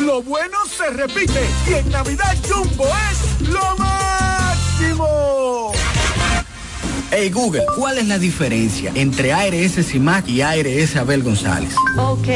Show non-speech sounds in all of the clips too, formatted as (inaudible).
lo bueno se repite y en Navidad Jumbo es lo máximo. Hey Google, ¿cuál es la diferencia entre ARS CIMAC y ARS Abel González? Ok,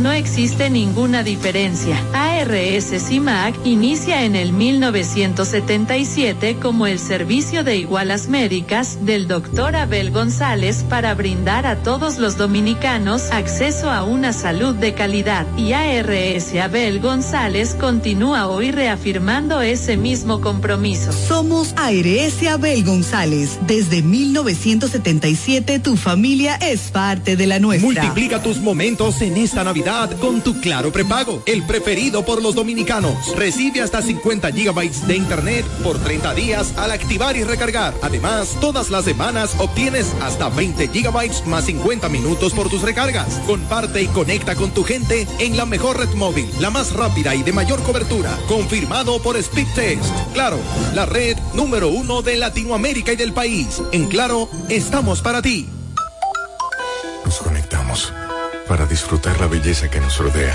no existe ninguna diferencia. ARS CIMAC inicia en el 1977 como el servicio de igualas médicas del doctor Abel González para brindar a todos los dominicanos acceso a una salud de calidad. Y ARS Abel González continúa hoy reafirmando ese mismo compromiso. Somos ARS Abel González desde 1977 tu familia es parte de la nuestra. Multiplica tus momentos en esta Navidad con tu Claro prepago, el preferido por los dominicanos. Recibe hasta 50 gigabytes de internet por 30 días al activar y recargar. Además, todas las semanas obtienes hasta 20 gigabytes más 50 minutos por tus recargas. Comparte y conecta con tu gente en la mejor red móvil, la más rápida y de mayor cobertura. Confirmado por Speedtest. Claro, la red número uno de Latinoamérica y del país. En Claro, estamos para ti. Nos conectamos para disfrutar la belleza que nos rodea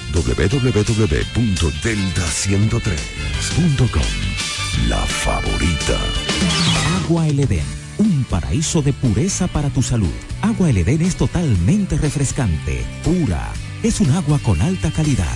www.delta103.com. La favorita. Agua El Edén, un paraíso de pureza para tu salud. Agua El Edén es totalmente refrescante, pura. Es un agua con alta calidad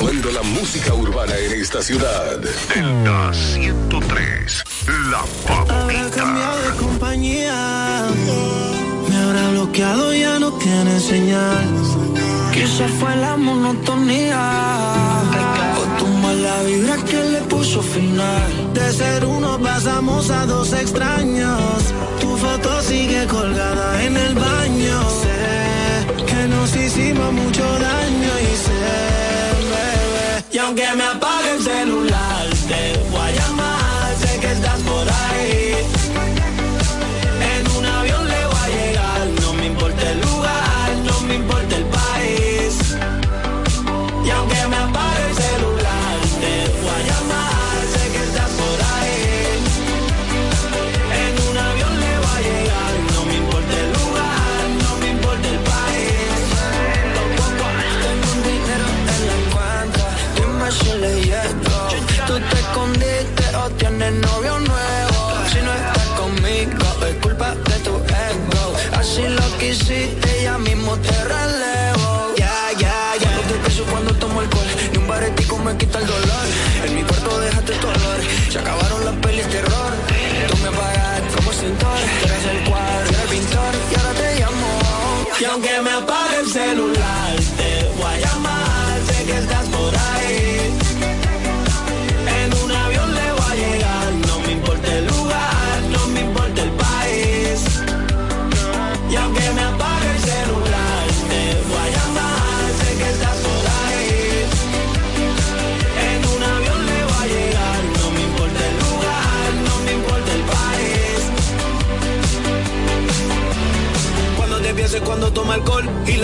Controlando la música urbana en esta ciudad. Delta 103, la Habrá favorita. cambiado de compañía. Me habrá bloqueado, ya no tiene señal. Quizás fue la monotonía. O tu mala vibra que le puso final. De ser uno pasamos a dos extraños. Tu foto sigue colgada en el baño. Sé que nos hicimos mucho daño y sé. Y aunque me apague el celular, te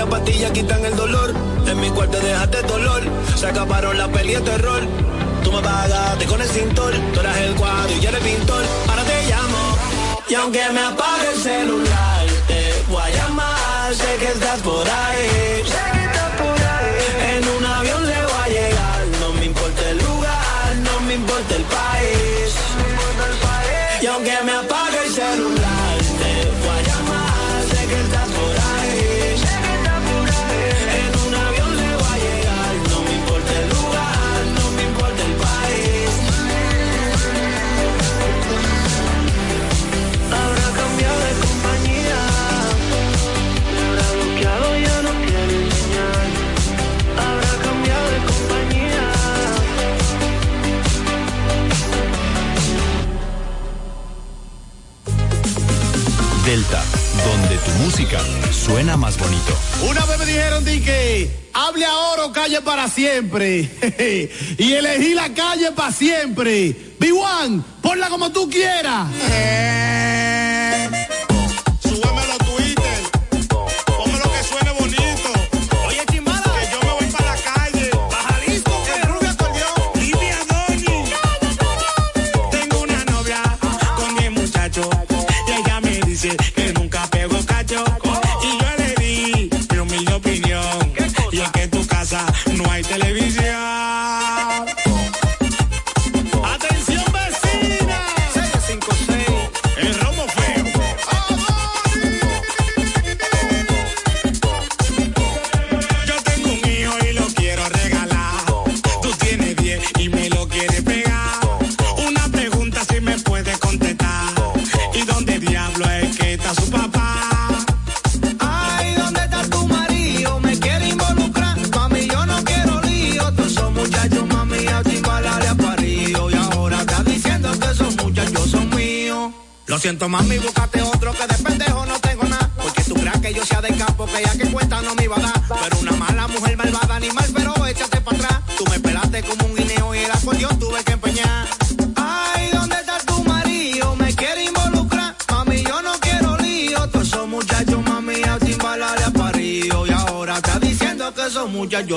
las pastillas quitan el dolor. En mi cuarto dejaste dolor. Se acabaron la peli de terror. Tú me pagaste con el cintor. Tú eras el cuadro y yo el pintor. Ahora te llamo. Y aunque me apague el celular, te voy a llamar. Sé que estás por ahí. En un avión le voy a llegar. No me importa el lugar, no me importa el país. Y aunque me apague el celular, música suena más bonito. Una vez me dijeron di que hable ahora o calle para siempre. (laughs) y elegí la calle para siempre. B1, ponla como tú quieras.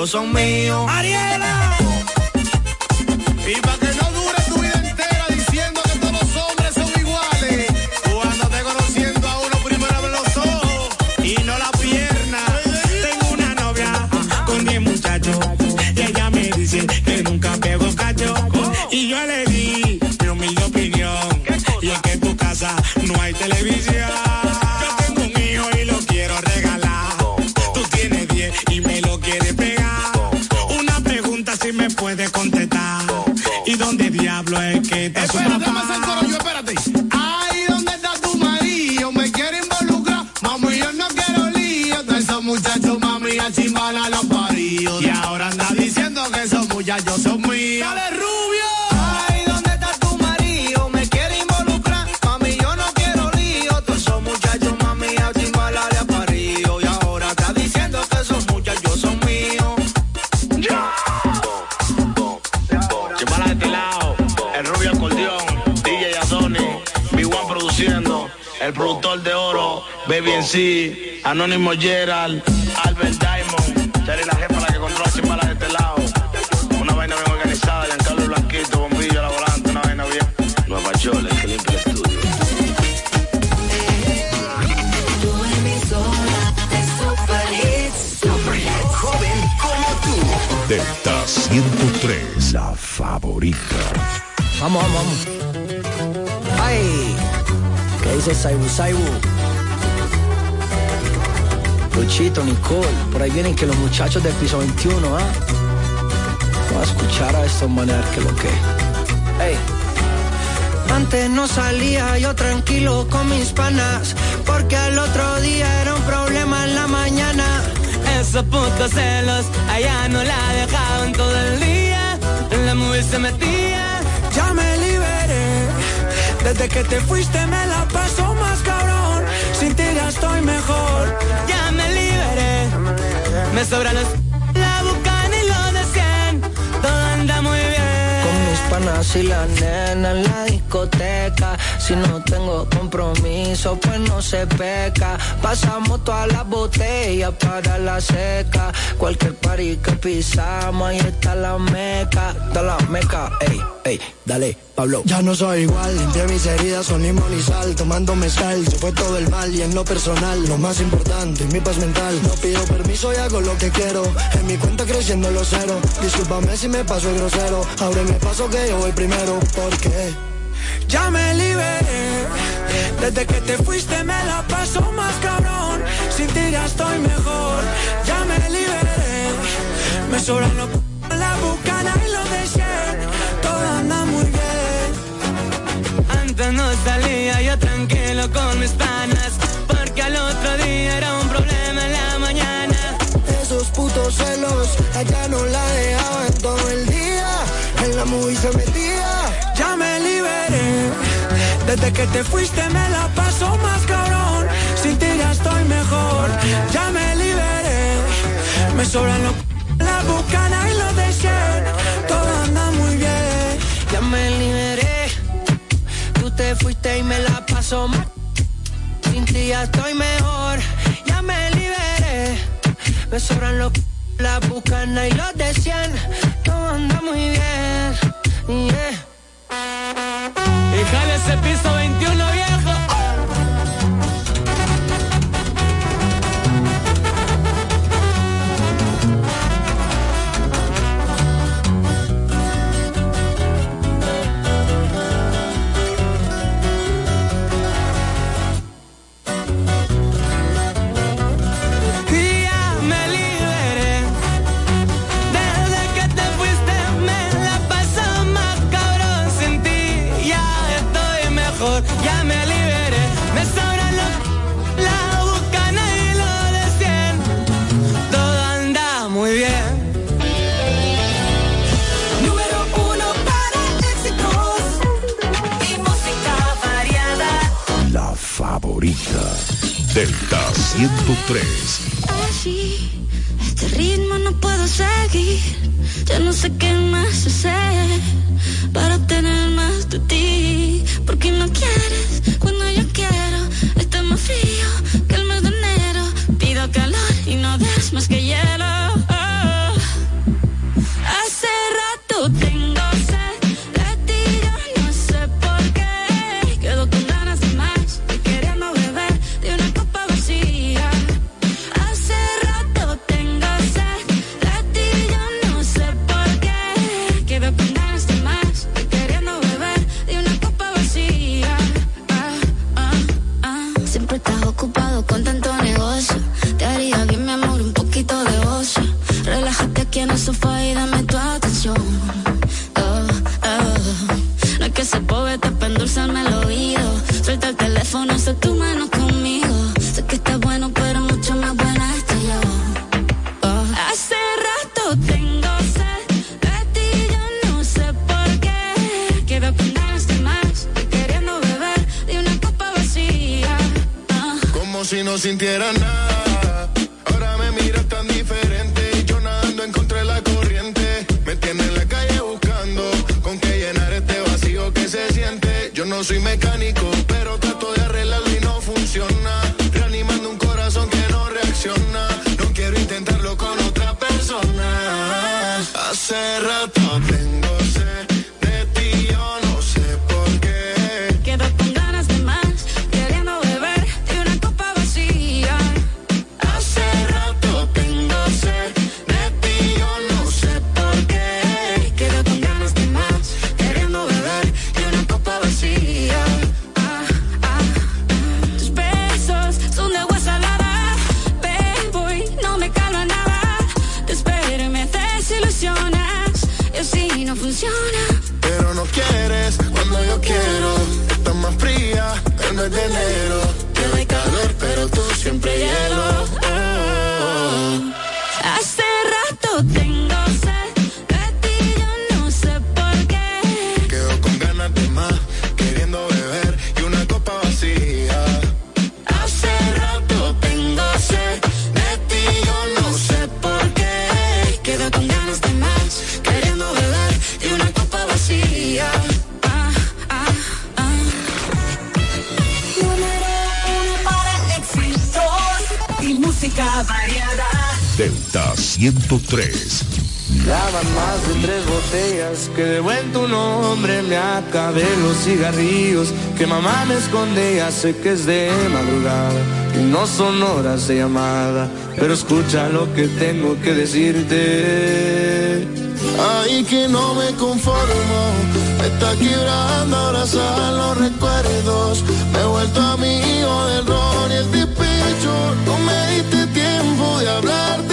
Son míos. Baby en sí, Anónimo Gerald, Albert Diamond, Charlie la jefa la que controla Chimbala de este lado. Una vaina bien organizada, Giancarlo Blanquito, bombillo, la volante, una vaina bien. Nueva Chole, que limpia el estudio. Tu emisora de super hits. Super hits. Joven como tú. Delta 103, la favorita. Vamos, vamos, vamos. ¡Ay! ¿Qué dice Saibu Saibu? Luchito, Nicole, por ahí vienen que los muchachos del piso 21, ¿ah? Vamos a escuchar a estos maneras que lo que. ¡Ey! Antes no salía yo tranquilo con mis panas, porque al otro día era un problema en la mañana. Esos putos celos, allá no la dejaban todo el día, en la movie se metía. Ya me liberé, desde que te fuiste me la paso más cabrón, sin ti ya estoy mejor. Me sobran los... La bucan y lo de 100, todo anda muy bien. Con mis panas y la nena en la discoteca. Si no tengo compromiso, pues no se peca. Pasamos todas las botellas para la seca. Cualquier party que pisamos, ahí está la meca. Da la meca, ey, ey, dale, Pablo. Ya no soy igual, entre mis heridas son limón y sal. Tomando mezcal, se fue todo el mal y en lo personal, lo más importante, mi paz mental. No pido permiso y hago lo que quiero. En mi cuenta creciendo los cero. Discúlpame si me paso el grosero. Ahora me paso que yo voy primero, porque ya me liberé. Desde que te fuiste me la paso más cabrón. Sin ti ya estoy mejor. Ya me liberé. Me sobran los la bucana y los de No salía yo tranquilo con mis panas. Porque al otro día era un problema en la mañana. Esos putos celos, allá no la dejaba en todo el día. En la movie se metía. Ya me liberé. Desde que te fuiste me la paso más cabrón. Sin ti ya estoy mejor. Ya me liberé. Me sobran los la bucana y los de te fuiste y me la paso mal. Sin ti ya estoy mejor. Ya me liberé. Me sobran los la bucana y los de Todo anda muy bien. Yeah. Y jale ese piso 21 viejo. 103. Así, este ritmo no puedo seguir. Ya no sé qué más hacer para tener más de ti. Porque no quieres cuando yo quiero. Está más frío que el mes de enero. Pido calor y no des más que hielo. Cigarrillos que mamá me esconde sé que es de madrugada y no son horas de llamada pero escucha lo que tengo que decirte Ay, que no me conformo, me está quebrando abrazar los recuerdos. Me he vuelto amigo del ron y el despecho. No me diste tiempo de hablar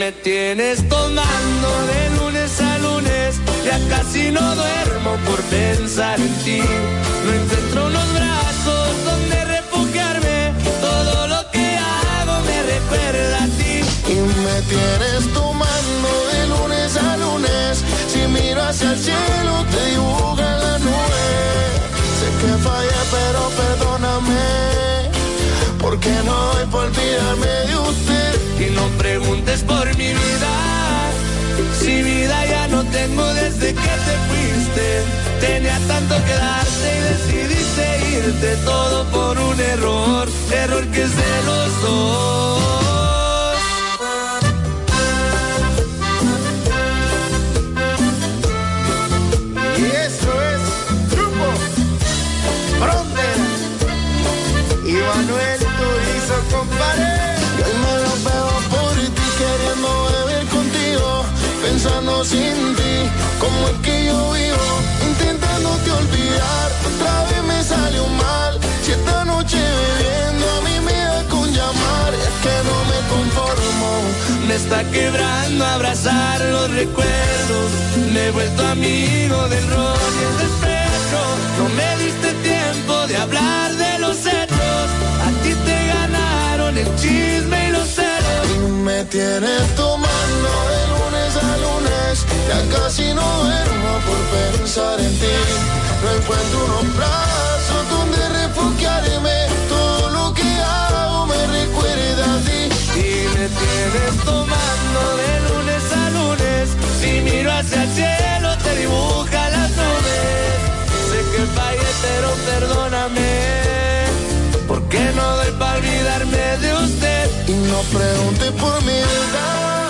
me tienes tomando de lunes a lunes. Ya casi no duermo por pensar en ti. No encuentro unos brazos donde refugiarme. Todo lo que hago me recuerda a ti. Y me tienes tomando de lunes a lunes. Si miro hacia el cielo, por mi vida. Si vida ya no tengo desde que te fuiste. Tenía tanto que darte y decidiste irte. Todo por un error error que es de los dos sin ti, como es que yo vivo, intentándote olvidar, otra vez me salió mal, si esta noche bebiendo a mí me con llamar, es que no me conformo, me está quebrando abrazar los recuerdos. Me he vuelto amigo del ron y el despecho. No me diste tiempo de hablar de los hechos. A ti te ganaron el chisme y los celos. y me tienes tomando ya casi no duermo por pensar en ti, no encuentro unos brazos donde refugiarme, todo lo que hago me recuerda a ti. Y me tienes tomando de lunes a lunes. Si miro hacia el cielo, te dibuja las nubes. Sé que fallé, pero perdóname. Porque no doy para olvidarme de usted. Y no preguntes por mi verdad,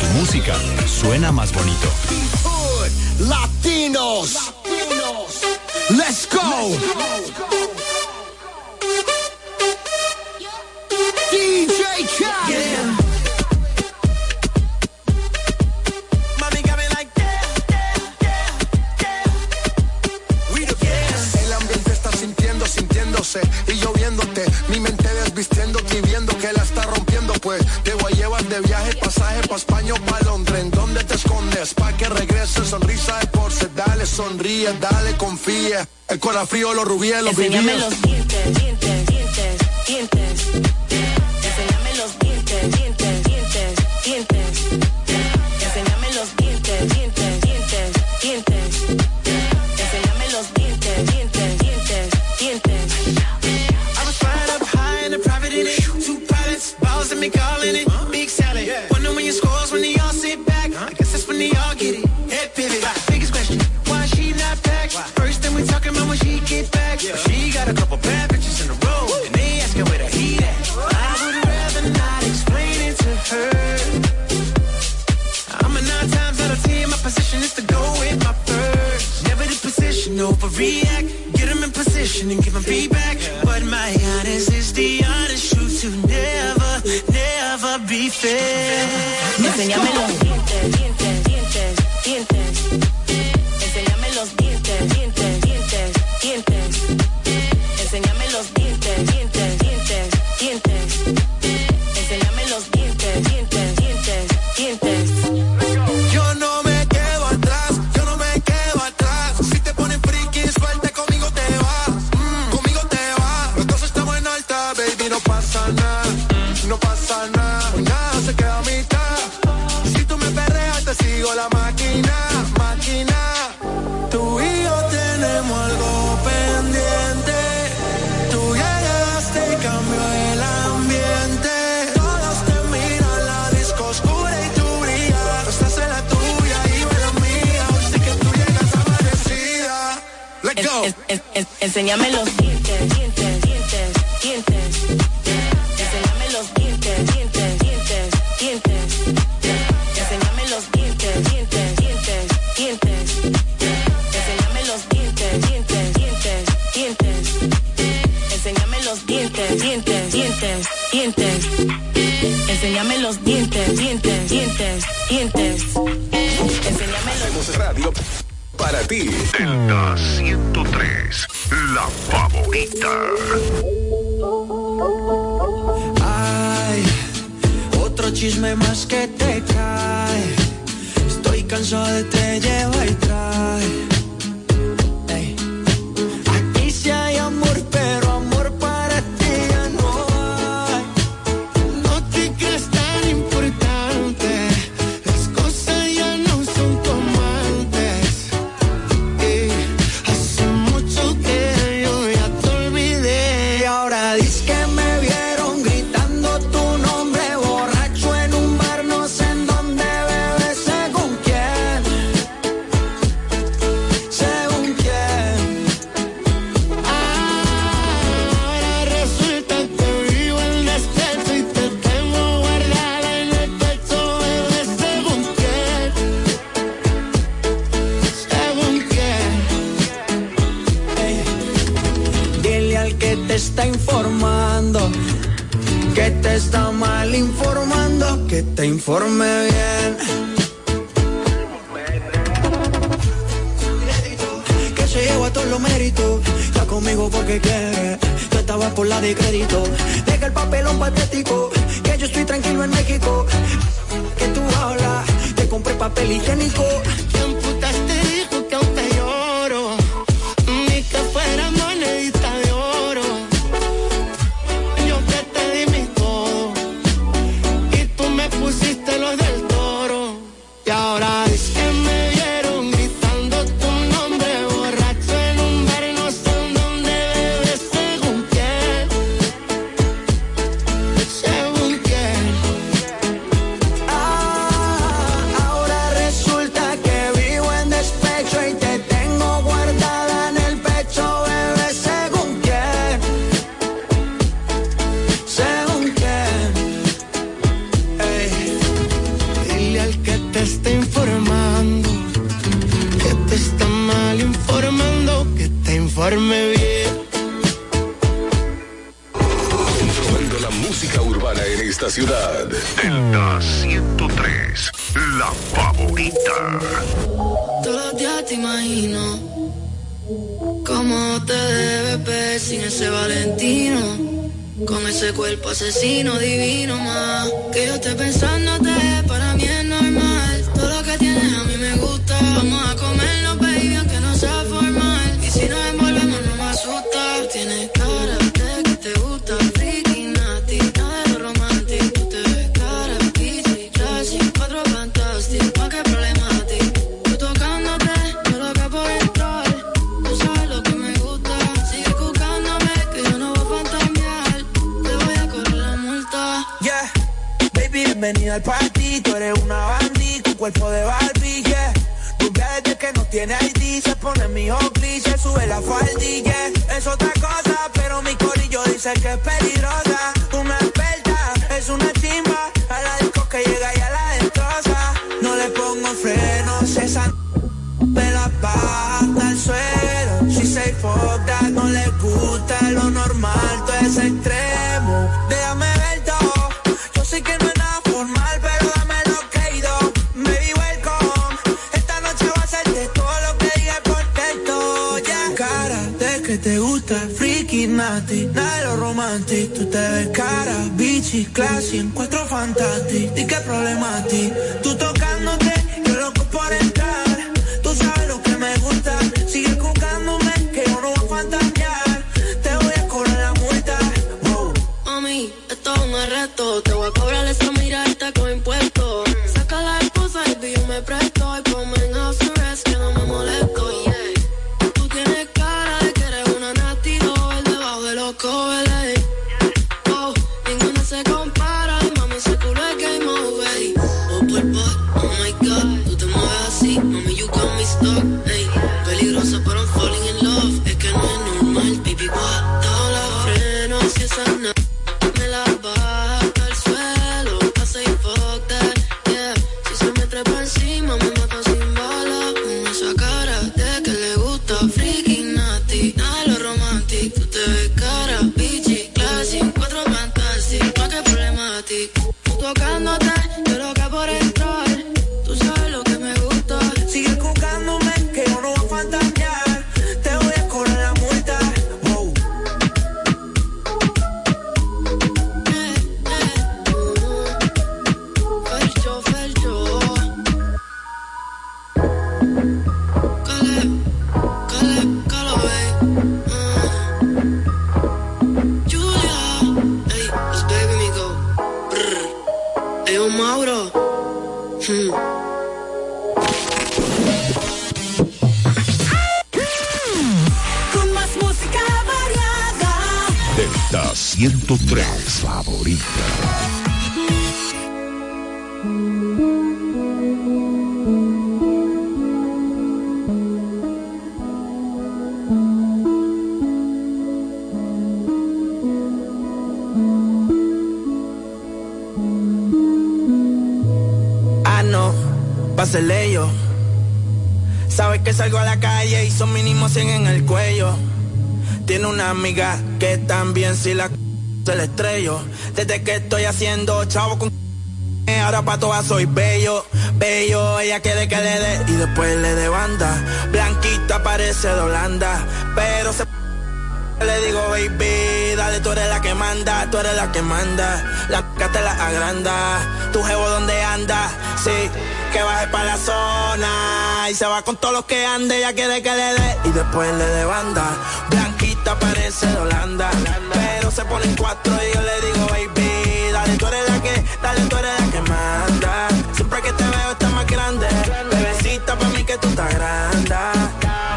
tu música suena más bonito. Hood, Latinos. Let's go. DJ Khaled. Like El ambiente está sintiendo, sintiéndose y lloviéndote. Mi mente desvistiéndote y viendo que la está rompiendo. Pues te de viaje, pasaje pa' España o pa' Londres. ¿En dónde te escondes? Pa' que regrese, sonrisa de porce. Dale, sonríe, dale, confía. El corazón frío, los rubíes, los Enséñame vivíes. los dientes, dientes, dientes, dientes. Enséñame Enséñame los dientes, dientes, dientes, dientes. Enséñame los dientes, dientes, dientes, dientes. Enséñame los dientes, dientes, dientes, dientes. Enséñame los dientes, dientes, dientes, dientes. Enséñame los dientes, dientes, dientes, dientes. Enséñame los dientes, dientes, dientes, dientes. Enséñame los radio para ti. Delta 103 la favorita. Ay, otro chisme más que te cae. Estoy cansado de te llevar el que te está informando, que te está mal informando, que te informe bien. Que se lleva todos los méritos, está conmigo porque quiere. Yo estaba por la de crédito, deja el papelón patético, que yo estoy tranquilo en México. Que tú hablas, te compré papel higiénico Bienvenida al party, tú eres una bandí con cuerpo de Barbie, yeah. Rubia desde que no tiene ID, se pone mi hockey, se sube la faldilla. Yeah. Es otra cosa, pero mi corillo dice que es peligrosa. Una experta, es una chimba, a la disco que llega y a la destroza. No le pongo frenos, esa me la baja hasta suelo. Si se foca, no le gusta lo normal, todo es extremo. Déjame ver tornati Nero romanti, tutte le cara, bici, classi In quattro fantati, di che problemati? Tutto 103, favorita. Ah, no, pásele yo. Sabes que salgo a la calle y son mínimo 100 en el cuello. Tiene una amiga que también si la se le estrello. Desde que estoy haciendo chavo con ahora pa' todas soy bello, bello, ella quiere que le dé y después le de banda. Blanquita parece de Holanda, pero se le digo, baby, dale, tú eres la que manda, tú eres la que manda. La c te la agranda, tu jevo donde anda, sí, que baje pa' la zona. Y se va con todos los que ande, ella quiere que le dé. Y después le de banda, blanquita parece de Holanda. Pero se ponen cuatro y yo le digo, baby, dale, tú eres la que, dale, tú eres la que manda. Siempre que te veo estás más grande, bebecita pa' mí que tú estás grande.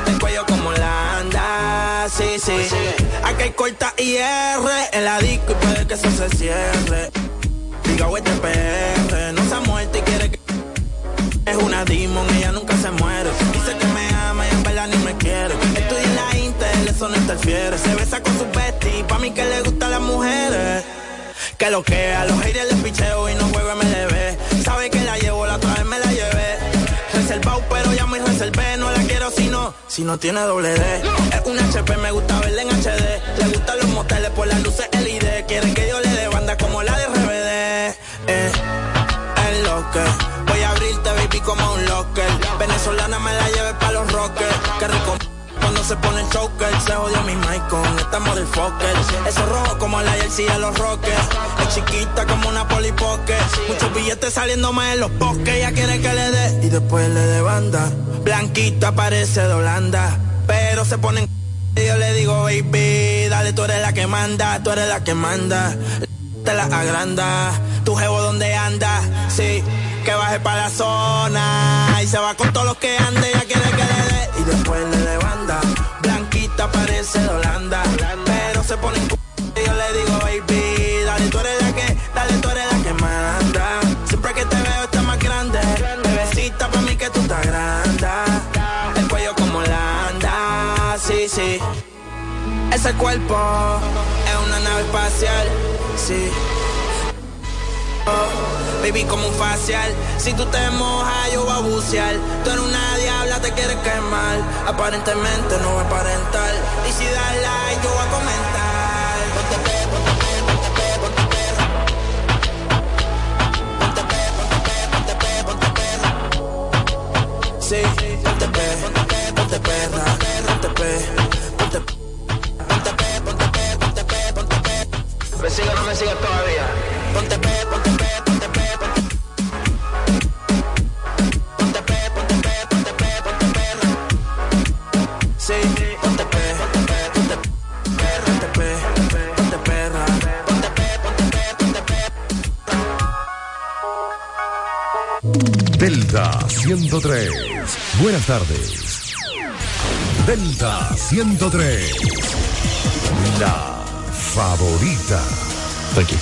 El cuello como Holanda, sí, sí. Aquí hay corta IR en la disco y puede que eso se cierre. Diga, este PR, no se ha muerto y quiere que es una demon, ella nunca se muere. Dice que me ama y en verdad ni me quiere. Estudia en la Intel, eso no interfiere. Se besa con su bestie, pa' mí que le gustan las mujeres. Que lo que a los haters les picheo y no juego MLB. Sabe que la llevo, la otra vez me la llevé. Reservado, pero ya me reservé. No la quiero si no, si no tiene doble D. Es un HP, me gusta verla en HD. Le gustan los moteles por las luces LED. Quiere que yo le dé banda como la de RBD. Eh, es lo voy a abrirte, baby, como un locker. Se pone el choker, se jodió mi mic con esta motherfucker. Eso rojo como la jersey de los rockers. Es chiquita como una polipoque. Muchos billetes saliendo más en los bosques. Ella quiere que le dé y después le dé banda. Blanquita parece de Holanda. Pero se ponen y yo le digo, baby, dale, tú eres la que manda, tú eres la que manda. Te la agranda, tu jevo donde anda, sí, que baje para la zona. Y se va con todos los que ande, ella quiere que le dé y después le pero se pone y yo le digo, baby, dale, tú eres la que, dale, tú eres la que manda. Siempre que te veo estás más grande, bebecita pa' mí que tú estás grande. El cuello como Holanda, sí, sí. Ese cuerpo es una nave espacial, sí. Baby, como un facial. Si tú te mojas, yo voy a bucear. Tú eres una diabla, te quieres quemar. Aparentemente no voy a aparentar. Y si das like, yo voy a comentar. Ponte pe, ponte pe, ponte pe, ponte perra. Ponte pe, ponte pe, ponte pe, ponte perra. Sí, ponte pe, ponte pe, ponte perra. Ponte pe, ponte pe. Ponte pe, ponte pe, ponte pe, ponte pe. ¿Me sigue o no me sigue todavía? Ponte pe, ponte pe, Delta 103. Buenas tardes. Delta 103. La favorita. Aquí.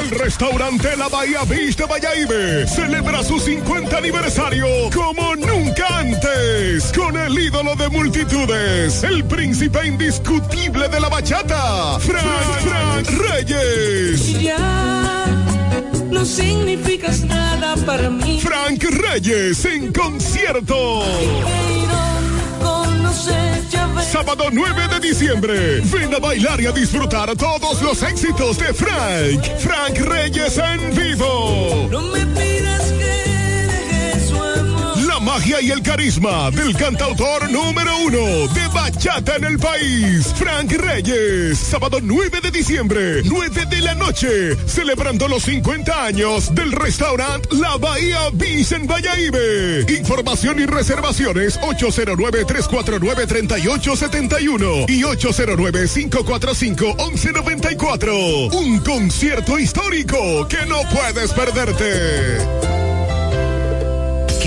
El restaurante La Bahía Beach de Bayaibe celebra su 50 aniversario como nunca antes con el ídolo de multitudes, el príncipe indiscutible de la bachata, Frank, Frank Reyes. Ya no significas nada para mí. Frank Reyes en concierto. Sábado 9 de diciembre. Ven a bailar y a disfrutar todos los éxitos de Frank. Frank Reyes en vivo. No me magia y el carisma del cantautor número uno de bachata en el país, Frank Reyes. Sábado 9 de diciembre, 9 de la noche, celebrando los 50 años del restaurante La Bahía Beach en Valladolid. Información y reservaciones 809-349-3871 y 809-545-1194. Un concierto histórico que no puedes perderte.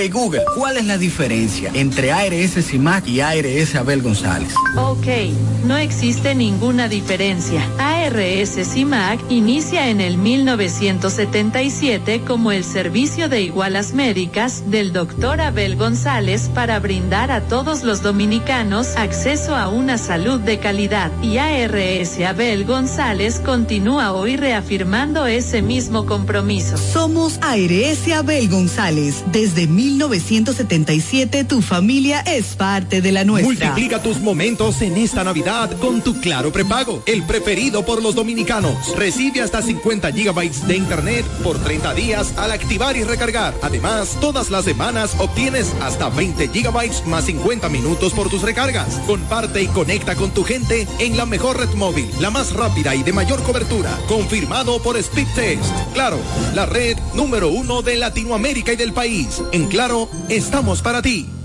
Hey Google, ¿cuál es la diferencia entre ARS CIMAC y ARS Abel González? Ok, no existe ninguna diferencia. CIMAC inicia en el 1977 como el servicio de igualas médicas del doctor Abel González para brindar a todos los dominicanos acceso a una salud de calidad. Y ARS Abel González continúa hoy reafirmando ese mismo compromiso. Somos ARS Abel González. Desde 1977 tu familia es parte de la nuestra. Multiplica tus momentos en esta Navidad con tu Claro prepago, el preferido por los dominicanos. Recibe hasta 50 gigabytes de internet por 30 días al activar y recargar. Además, todas las semanas obtienes hasta 20 gigabytes más 50 minutos por tus recargas. Comparte y conecta con tu gente en la mejor red móvil, la más rápida y de mayor cobertura. Confirmado por Speedtest. Claro, la red número uno de Latinoamérica y del país. En Claro, estamos para ti.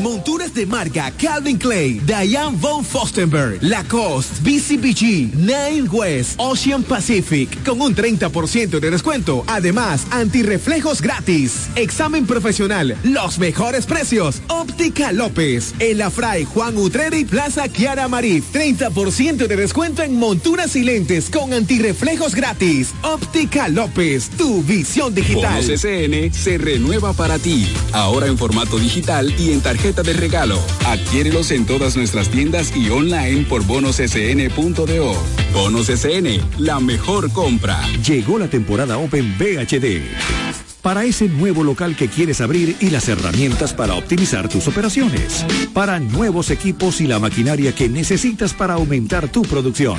Monturas de marca Calvin Clay, Diane von Fostenberg, Lacoste, BCBG, Nine West, Ocean Pacific, con un 30% de descuento. Además, antirreflejos gratis. Examen profesional, los mejores precios. Óptica López, El Afray, Juan Utreri, Plaza Kiara Marí. 30% de descuento en monturas y lentes con antirreflejos gratis. Óptica López, tu visión digital. SN se renueva para ti. Ahora en formato digital y en tarjeta de regalo. Adquiérelos en todas nuestras tiendas y online por bonossn.do. Bonos SN, la mejor compra. Llegó la temporada Open VHD. Para ese nuevo local que quieres abrir y las herramientas para optimizar tus operaciones. Para nuevos equipos y la maquinaria que necesitas para aumentar tu producción.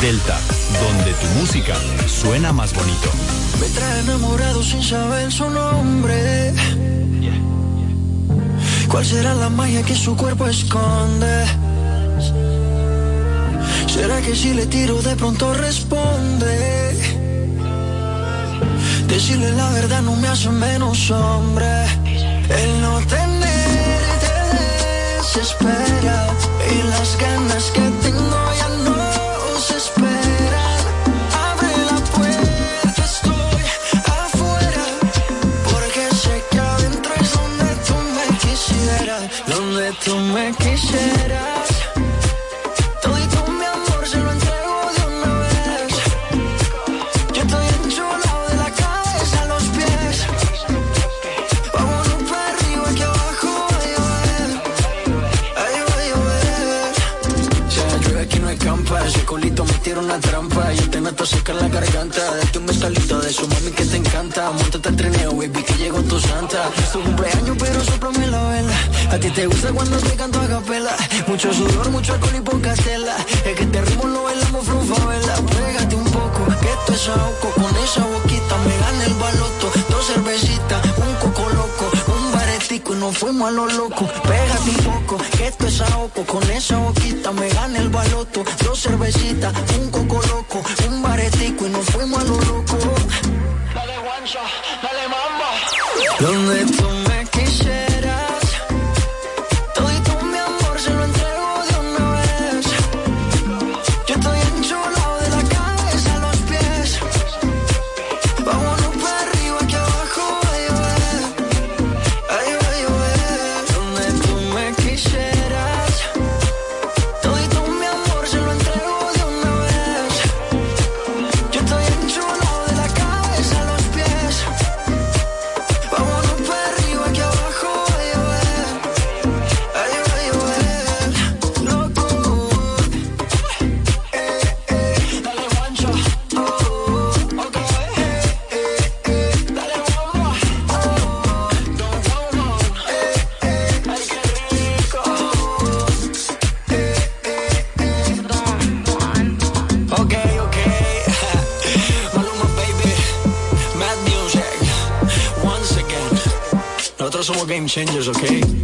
Delta, donde tu música suena más bonito. Me trae enamorado sin saber su nombre. ¿Cuál será la magia que su cuerpo esconde? ¿Será que si le tiro de pronto responde? Decirle la verdad no me hace menos hombre. El no tenerte desespera y las ganas que tengo ya tú me quisieras intoxica la garganta. De tu mezcalita de su mami que te encanta. Montate al trineo, baby, que llegó tu santa. Su cumpleaños, pero soplame la vela. A ti te gusta cuando te canto a capela. Mucho sudor, mucho alcohol y poca tela. Es que este ritmo lo bailamos frufa, vela. Pégate un poco, que esto es ahogo. Con esa boquita me gana el baloto. Dos cervecitas nos fuimos a lo loco. Pégate un poco, que esto es ahogo. Con esa boquita me gana el baloto. Dos cervecitas, un coco loco, un baretico y nos fuimos a lo loco. Dale guancha, dale mamba. ¿Dónde changes, okay?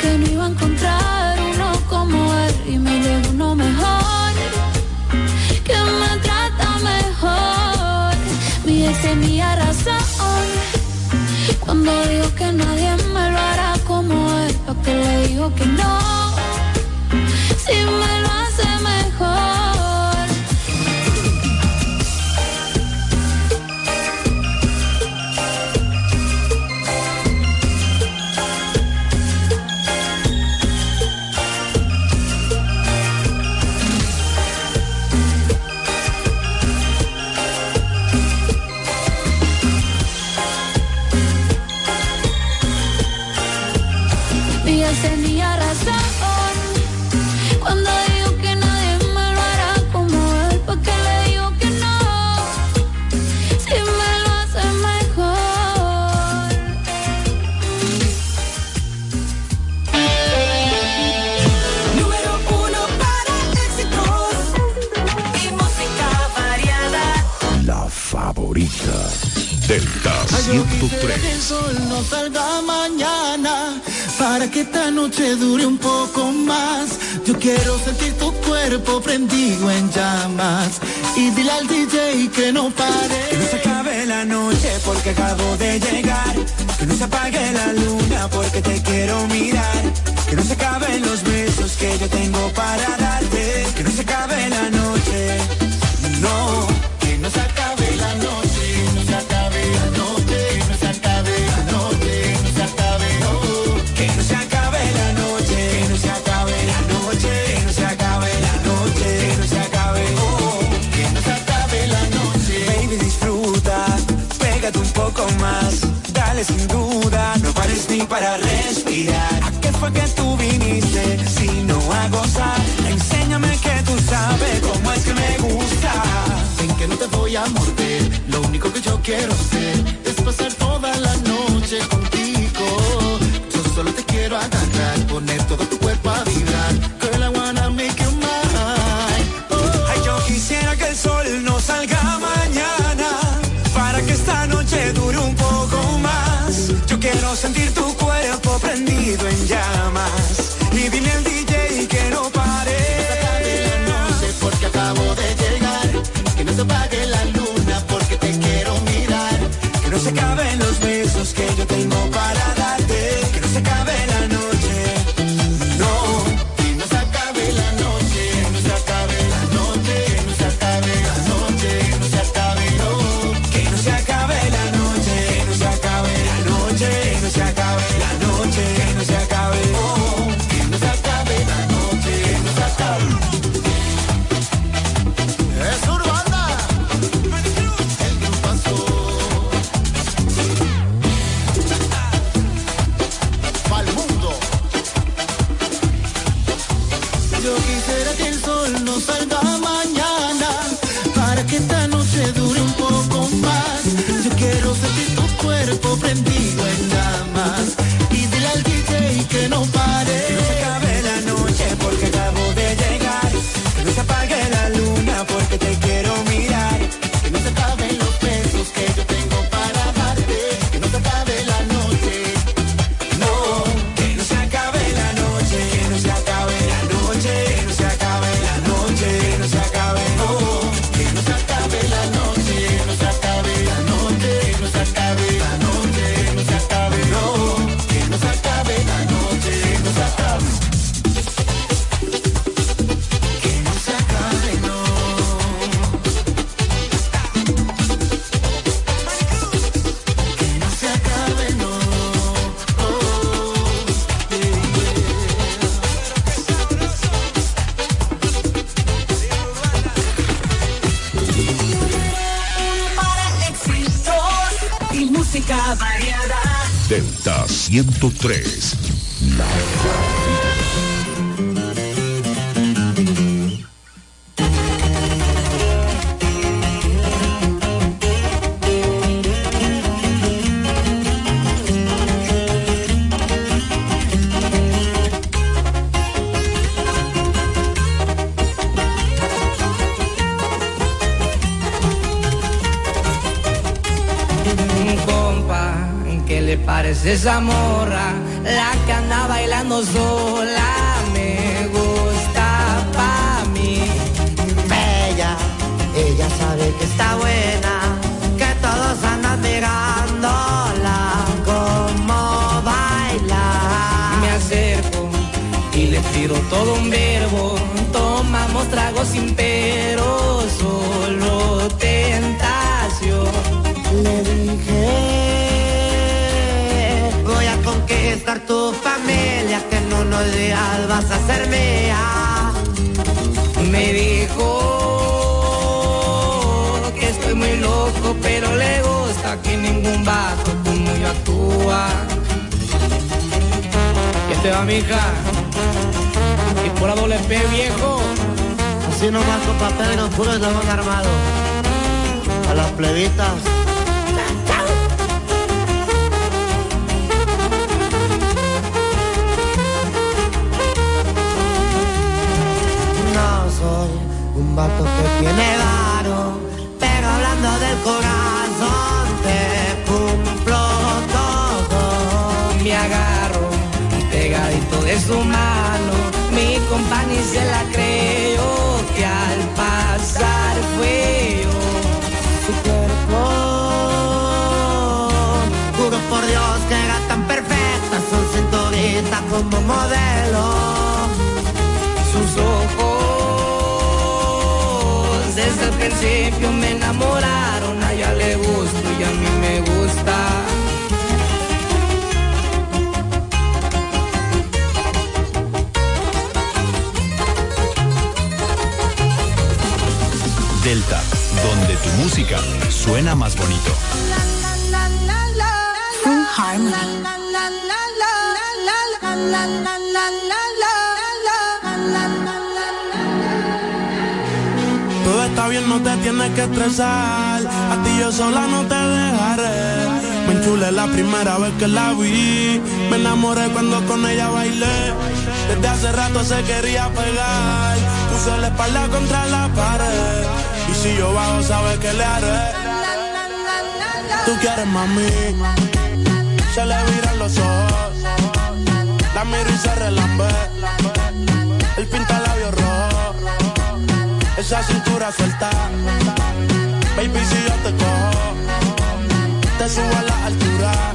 que no iba a encontrar uno como él y me uno mejor que me trata mejor. Mi ex tenía razón cuando dijo que nadie me lo hará como él, porque le dijo que no. Quiero sentir tu cuerpo prendido en llamas y dile al DJ que no pare. Que no se acabe la noche porque acabo de llegar. Que no se apague la luna porque te quiero mirar. Que no se acaben los besos que yo tengo para dar. quiero. 103. Te va, mija. Y por la doble P, viejo. Así nomás con papel en oscuro y armado. A las plebitas. un vato que tiene varo, pegadito de su mano, mi compañía se la creo que al pasar fue yo. Su cuerpo, juro por Dios que era tan perfecta, su cinturita como modelo. Sus ojos desde el principio me enamoraron, a ella le gusto y a mí me gusta. Donde tu música suena más bonito. Full Harmony. está bien, no te tienes que estresar. A ti yo sola no te dejaré. Me enchulé la primera vez que la vi. Me enamoré cuando con ella bailé. Desde hace rato se quería pegar. Puse la espalda contra la pared. Si yo bajo, sabes que le haré. Tú quieres mami. Se le viran los ojos. La miro y se relambe. El pinta labios rojo esa cintura suelta. Baby, si yo te cojo, te subo a la altura.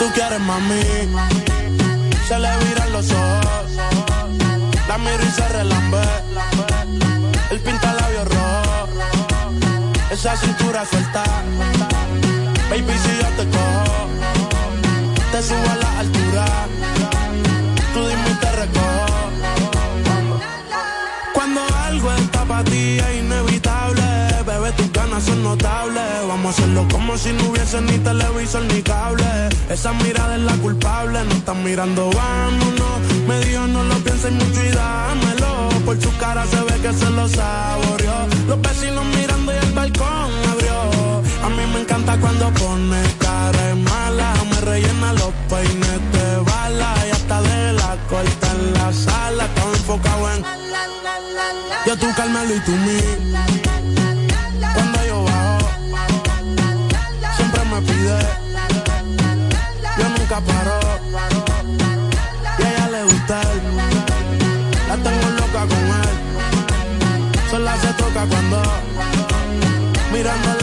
Tú quieres mami. Se le viran los ojos. La miro y se relambe. El pinta labios rojo. Esa cintura suelta. Baby, si yo te cojo te subo a la altura. Tú dime y te recojo. Cuando algo está para ti es inevitable, bebé, tus ganas son notables. Vamos a hacerlo como si no hubiese ni televisor ni cable. Esa mirada es la culpable, no están mirando, vámonos. Me dijo no lo pienses mucho y dámelo. Por su cara se ve que se lo saboreó. Los vecinos mirando y el balcón abrió. A mí me encanta cuando pone cara mala rellena los peines de bala y hasta de la corta en la sala. Todo enfocado en yo tú Carmelo y tú mí. Y a ella le gusta. La tengo loca con él. Sola se toca cuando mirándola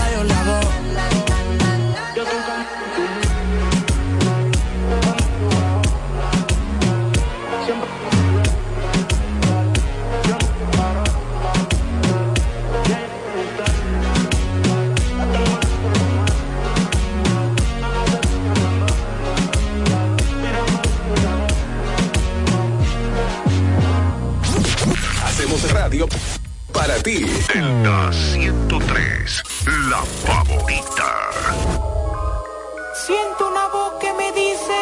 radio para ti. Delta 103, la favorita. Siento una voz que me dice.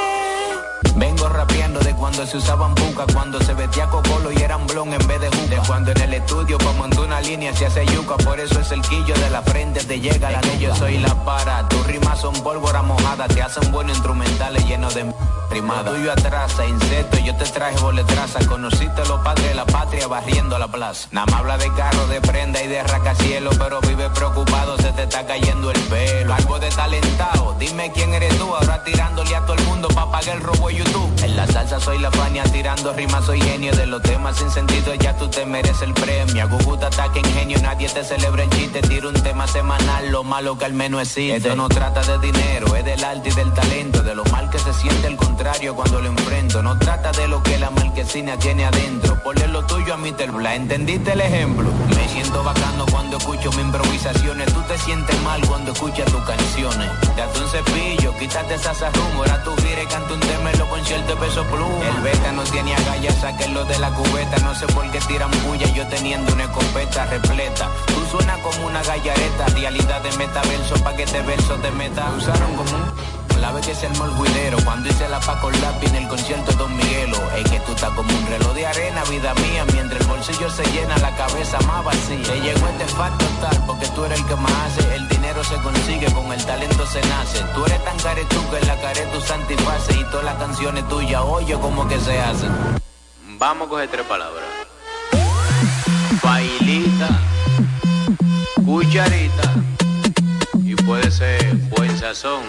Vengo rapeando de cuando se usaban buca, cuando se vestía cocolo y eran blon en vez de juca. De cuando en el estudio pa' montar una línea se hace yuca, por eso es el quillo de la frente te llega la ley, yo soy la para. Tus rimas son pólvora mojada, te hacen buenos instrumentales llenos de rimada. Tuyo atrasa, insecto, yo te traje boletraza, conociste a los padres de la patria barriendo la plaza. Nada más habla de carro, de prenda y de racacielo, pero vive preocupado, se te está cayendo el pelo. Algo de talentado, dime quién eres tú, ahora tirándole a todo el mundo pa' pagar el robo de YouTube. En la salsa soy la fania, tirando rimas soy genio de los temas sin sentido, ya tú te mereces el premio. A Guguta ataque ingenio, nadie te celebra en chiste, tiro un tema semanal, lo malo que al menos existe. Esto no trata de dinero, es del arte y del talento, de lo mal que se siente el contrario cuando lo enfrento. No trata de lo que la marquesina tiene adentro, ponle lo tuyo a mi Bla, ¿entendiste el ejemplo? Me siento bacano cuando escucho mis improvisaciones, tú te sientes mal cuando escuchas tus canciones. Date un cepillo, quítate esas arrumas, ahora tú gira y canta un tema en los peso pluma. El beta no tiene agallas, sáquenlo de la cubeta, no sé por qué tiran bulla, yo teniendo una escopeta repleta. Tú suenas como una gallareta, realidad de metaverso, pa' que este verso te meta. Usaron como un la vez que se el guidero Cuando hice la Paco Lápiz en el concierto Don Miguelo. Es que tú estás como un reloj de arena, vida mía Mientras el bolsillo se llena, la cabeza más vacía. Te llegó este facto tal porque tú eres el que más hace. El dinero se consigue, con el talento se nace. Tú eres tan caretú que en la care tu santifase Y todas las canciones tuyas, oye como que se hacen. Vamos a coger tres palabras. Bailita Cucharita Y puede ser buen sazón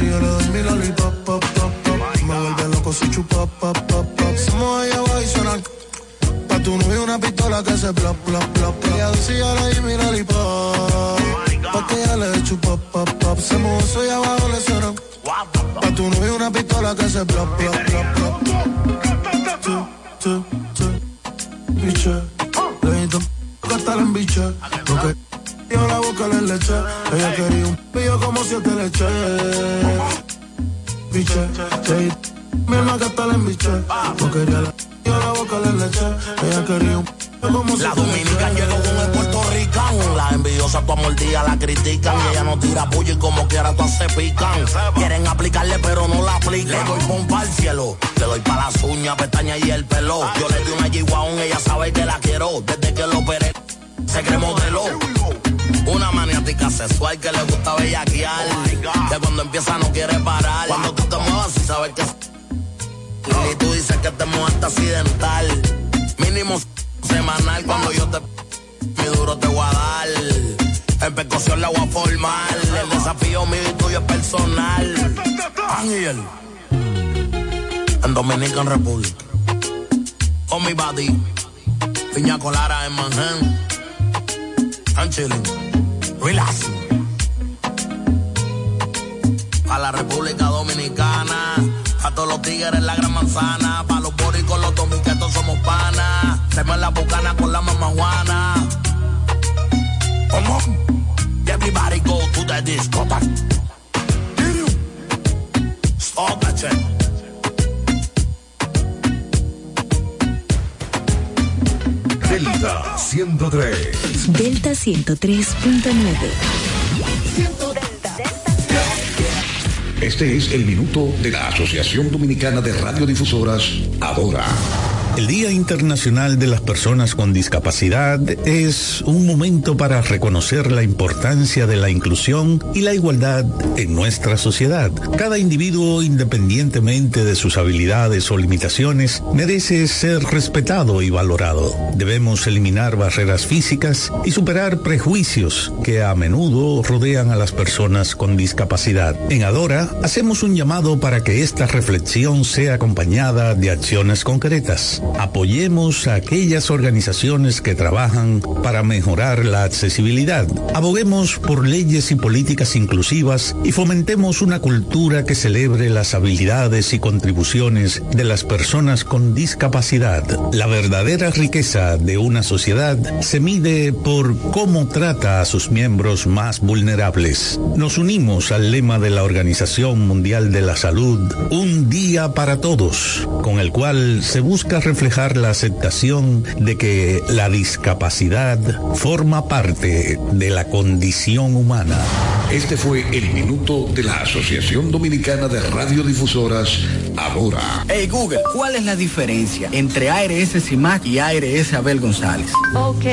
see you el minuto de la Asociación Dominicana de Radiodifusoras, Adora. El Día Internacional de las Personas con Discapacidad es un momento para reconocer la importancia de la inclusión y la igualdad en nuestra sociedad. Cada individuo, independientemente de sus habilidades o limitaciones, merece ser respetado y valorado. Debemos eliminar barreras físicas y superar prejuicios que a menudo rodean a las personas con discapacidad. En Adora, hacemos un llamado para que esta reflexión sea acompañada de acciones concretas. Apoyemos a aquellas organizaciones que trabajan para mejorar la accesibilidad. Aboguemos por leyes y políticas inclusivas y fomentemos una cultura que celebre las habilidades y contribuciones de las personas con discapacidad. La verdadera riqueza de una sociedad se mide por cómo trata a sus miembros más vulnerables. Nos unimos al lema de la Organización Mundial de la Salud, Un día para todos, con el cual se busca reflejar la aceptación de que la discapacidad forma parte de la condición humana. Este fue el minuto de la Asociación Dominicana de Radiodifusoras, ahora. Hey Google, ¿cuál es la diferencia entre ARS CIMAC y ARS Abel González? Ok,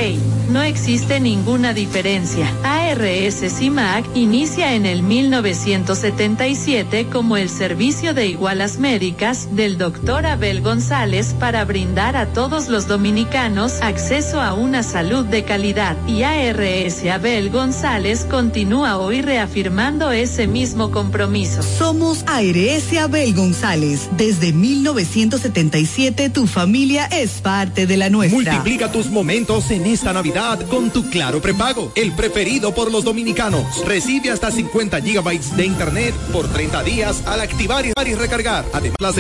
no existe ninguna diferencia. ARS CIMAC inicia en el 1977 como el servicio de igualas médicas del doctor Abel González para brindar a todos los dominicanos acceso a una salud de calidad y ARS Abel González continúa hoy reafirmando ese mismo compromiso. Somos ARS Abel González. Desde 1977 tu familia es parte de la nuestra. Multiplica tus momentos en esta Navidad con tu Claro Prepago, el preferido por los dominicanos. Recibe hasta 50 gigabytes de internet por 30 días al activar y recargar. Además, las